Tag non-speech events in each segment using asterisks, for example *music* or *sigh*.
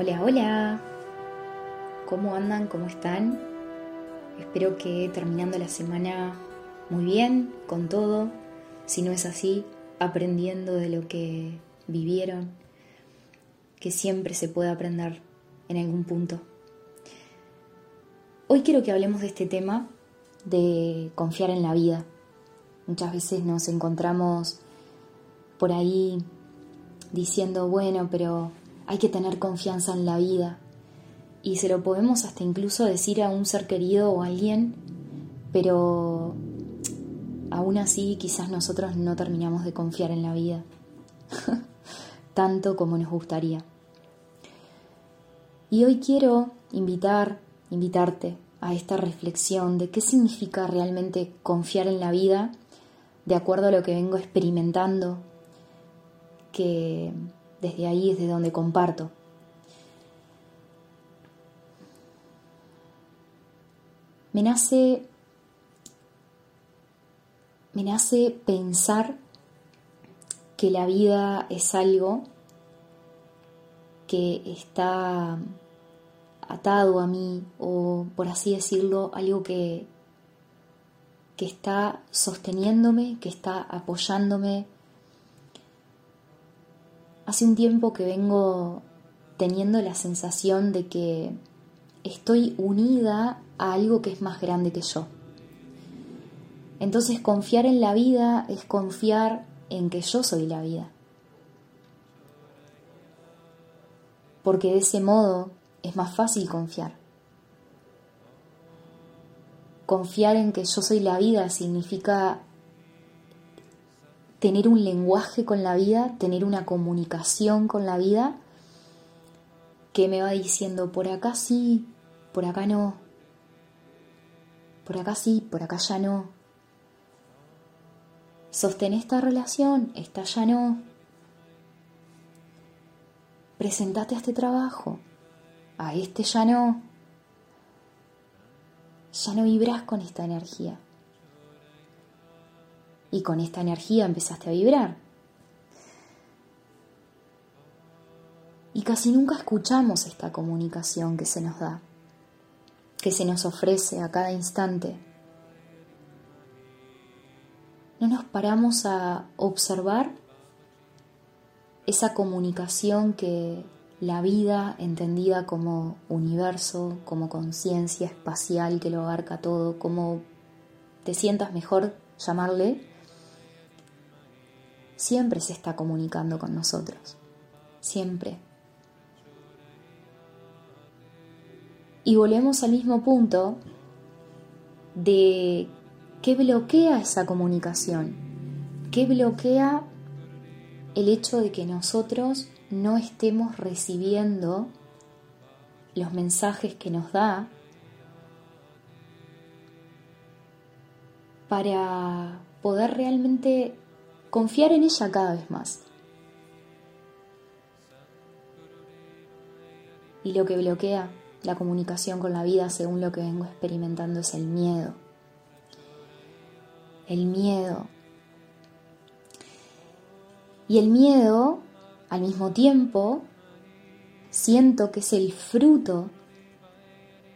Hola, hola. ¿Cómo andan? ¿Cómo están? Espero que terminando la semana muy bien, con todo. Si no es así, aprendiendo de lo que vivieron, que siempre se puede aprender en algún punto. Hoy quiero que hablemos de este tema de confiar en la vida. Muchas veces nos encontramos por ahí diciendo, bueno, pero hay que tener confianza en la vida. Y se lo podemos hasta incluso decir a un ser querido o a alguien, pero aún así quizás nosotros no terminamos de confiar en la vida, *laughs* tanto como nos gustaría. Y hoy quiero invitar, invitarte a esta reflexión de qué significa realmente confiar en la vida de acuerdo a lo que vengo experimentando, que desde ahí es de donde comparto. Me nace, me nace pensar que la vida es algo que está atado a mí o por así decirlo, algo que, que está sosteniéndome, que está apoyándome, Hace un tiempo que vengo teniendo la sensación de que estoy unida a algo que es más grande que yo. Entonces confiar en la vida es confiar en que yo soy la vida. Porque de ese modo es más fácil confiar. Confiar en que yo soy la vida significa tener un lenguaje con la vida, tener una comunicación con la vida que me va diciendo por acá sí, por acá no, por acá sí, por acá ya no. Sostén esta relación, esta ya no. Presentate a este trabajo, a este ya no. Ya no vibras con esta energía y con esta energía empezaste a vibrar. Y casi nunca escuchamos esta comunicación que se nos da, que se nos ofrece a cada instante. No nos paramos a observar esa comunicación que la vida entendida como universo, como conciencia espacial que lo abarca todo, como te sientas mejor llamarle, siempre se está comunicando con nosotros, siempre. Y volvemos al mismo punto de qué bloquea esa comunicación, qué bloquea el hecho de que nosotros no estemos recibiendo los mensajes que nos da para poder realmente confiar en ella cada vez más. Y lo que bloquea la comunicación con la vida, según lo que vengo experimentando, es el miedo. El miedo. Y el miedo, al mismo tiempo, siento que es el fruto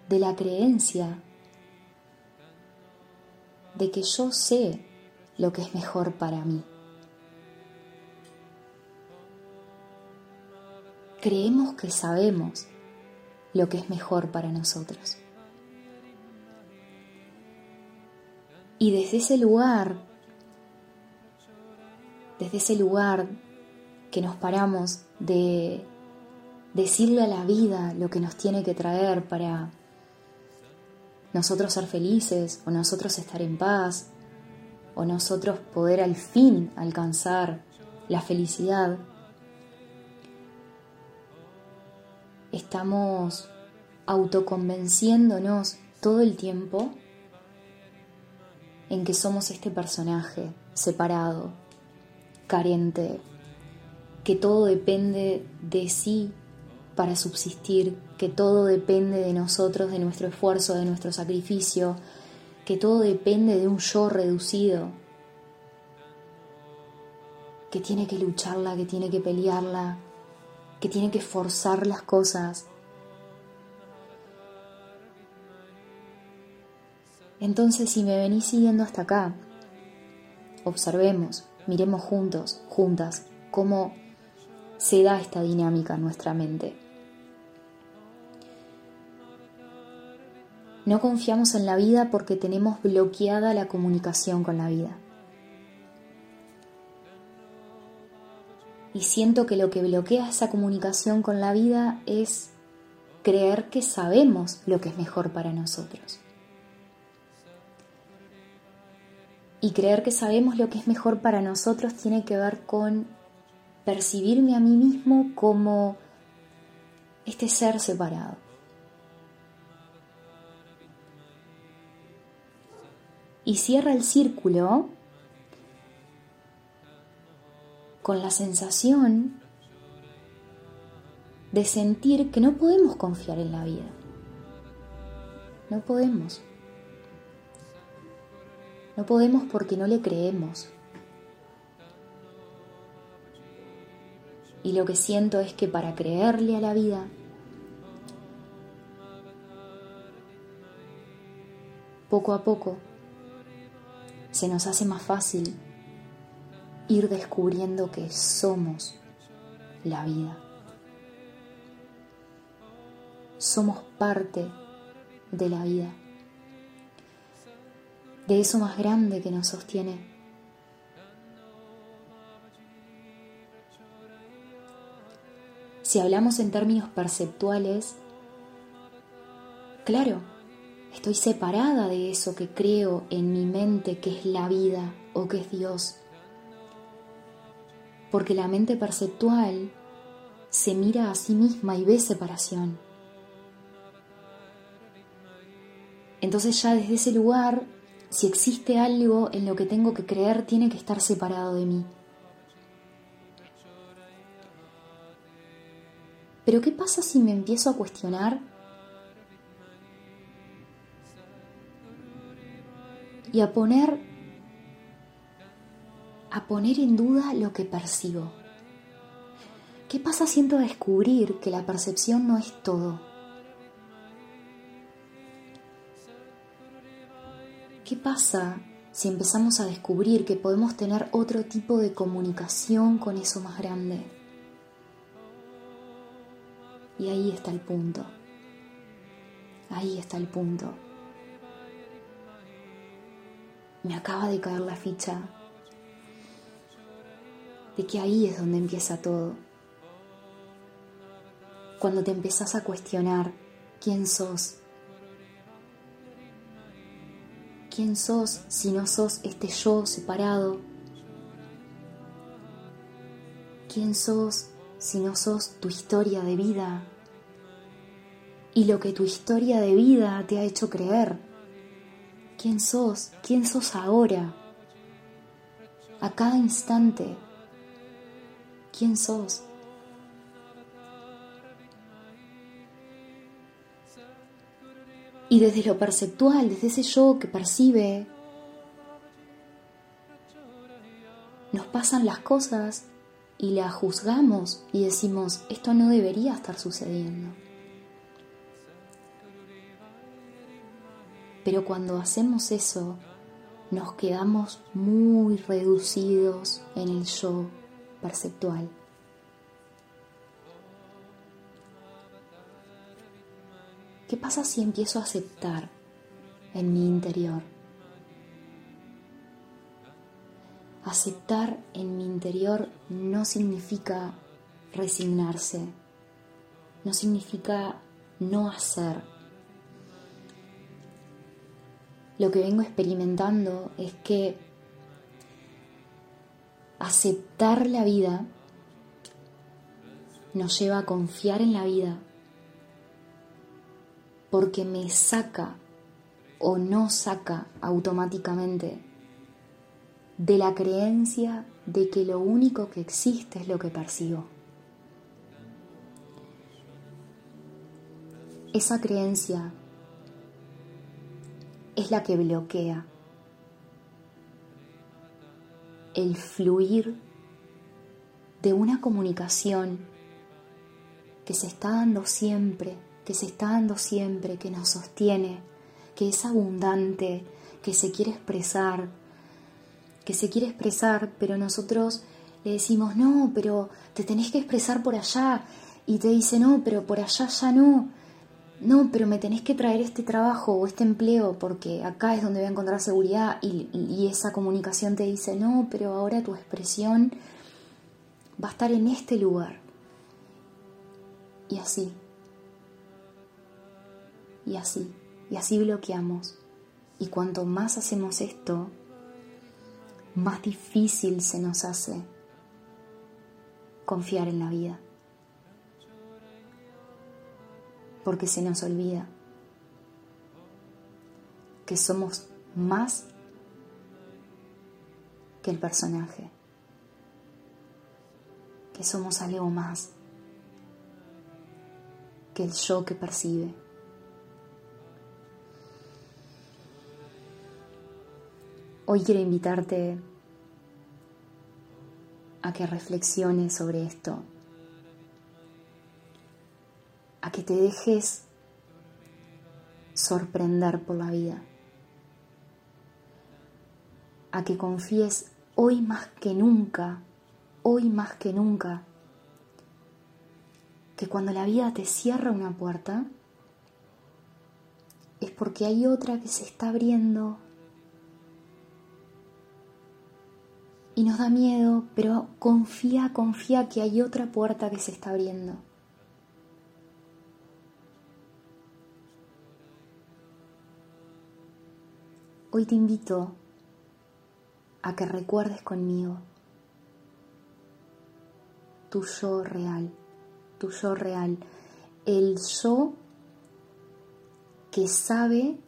de la creencia de que yo sé lo que es mejor para mí. Creemos que sabemos lo que es mejor para nosotros. Y desde ese lugar, desde ese lugar que nos paramos de decirle a la vida lo que nos tiene que traer para nosotros ser felices o nosotros estar en paz o nosotros poder al fin alcanzar la felicidad, estamos autoconvenciéndonos todo el tiempo en que somos este personaje separado, carente, que todo depende de sí para subsistir, que todo depende de nosotros, de nuestro esfuerzo, de nuestro sacrificio, que todo depende de un yo reducido, que tiene que lucharla, que tiene que pelearla, que tiene que forzar las cosas. Entonces, si me venís siguiendo hasta acá, observemos, miremos juntos, juntas, cómo se da esta dinámica en nuestra mente. No confiamos en la vida porque tenemos bloqueada la comunicación con la vida. Y siento que lo que bloquea esa comunicación con la vida es creer que sabemos lo que es mejor para nosotros. Y creer que sabemos lo que es mejor para nosotros tiene que ver con percibirme a mí mismo como este ser separado. Y cierra el círculo con la sensación de sentir que no podemos confiar en la vida. No podemos. No podemos porque no le creemos. Y lo que siento es que para creerle a la vida, poco a poco, se nos hace más fácil ir descubriendo que somos la vida. Somos parte de la vida, de eso más grande que nos sostiene. Si hablamos en términos perceptuales, claro, estoy separada de eso que creo en mi mente que es la vida o que es Dios porque la mente perceptual se mira a sí misma y ve separación. Entonces ya desde ese lugar, si existe algo en lo que tengo que creer, tiene que estar separado de mí. Pero ¿qué pasa si me empiezo a cuestionar y a poner a poner en duda lo que percibo. ¿Qué pasa siento descubrir que la percepción no es todo? ¿Qué pasa si empezamos a descubrir que podemos tener otro tipo de comunicación con eso más grande? Y ahí está el punto. Ahí está el punto. Me acaba de caer la ficha de que ahí es donde empieza todo. Cuando te empezás a cuestionar quién sos. ¿Quién sos si no sos este yo separado? ¿Quién sos si no sos tu historia de vida? Y lo que tu historia de vida te ha hecho creer. ¿Quién sos? ¿Quién sos ahora? A cada instante quién sos. Y desde lo perceptual, desde ese yo que percibe, nos pasan las cosas y las juzgamos y decimos, esto no debería estar sucediendo. Pero cuando hacemos eso, nos quedamos muy reducidos en el yo perceptual. ¿Qué pasa si empiezo a aceptar en mi interior? Aceptar en mi interior no significa resignarse, no significa no hacer. Lo que vengo experimentando es que aceptar la vida nos lleva a confiar en la vida porque me saca o no saca automáticamente de la creencia de que lo único que existe es lo que percibo. Esa creencia es la que bloquea el fluir de una comunicación que se está dando siempre, que se está dando siempre, que nos sostiene, que es abundante, que se quiere expresar, que se quiere expresar, pero nosotros le decimos, no, pero te tenés que expresar por allá, y te dice, no, pero por allá ya no, no, pero me tenés que traer este trabajo o este empleo porque acá es donde voy a encontrar seguridad y, esa comunicación te dice, no, pero ahora tu expresión va a estar en este lugar. Y así. Y así. Y así bloqueamos. Y cuanto más hacemos esto, más difícil se nos hace confiar en la vida. Porque se nos olvida que somos más que el personaje, que somos algo más que el yo que percibe. Hoy quiero invitarte a que reflexiones sobre esto, a que te dejes sorprender por la vida, a que confíes hoy más que nunca, hoy más que nunca, que cuando la vida te cierra una puerta, es porque hay otra que se está abriendo y nos da miedo, pero confía, confía que hay otra puerta que se está abriendo. Hoy te invito a que recuerdes conmigo tu yo real, tu yo real, el yo que sabe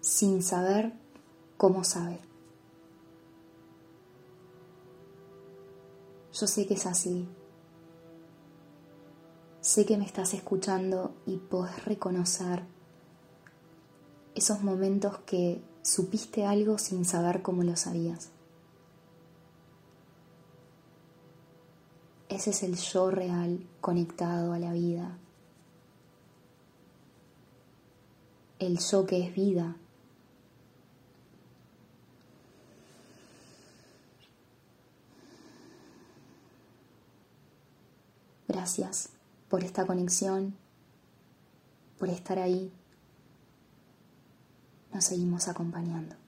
sin saber cómo sabe. Yo sé que es así. Sé que me estás escuchando y podés reconocer esos momentos que supiste algo sin saber cómo lo sabías. Ese es el yo real conectado a la vida. El yo que es vida. Gracias por esta conexión, por estar ahí. Nos seguimos acompañando.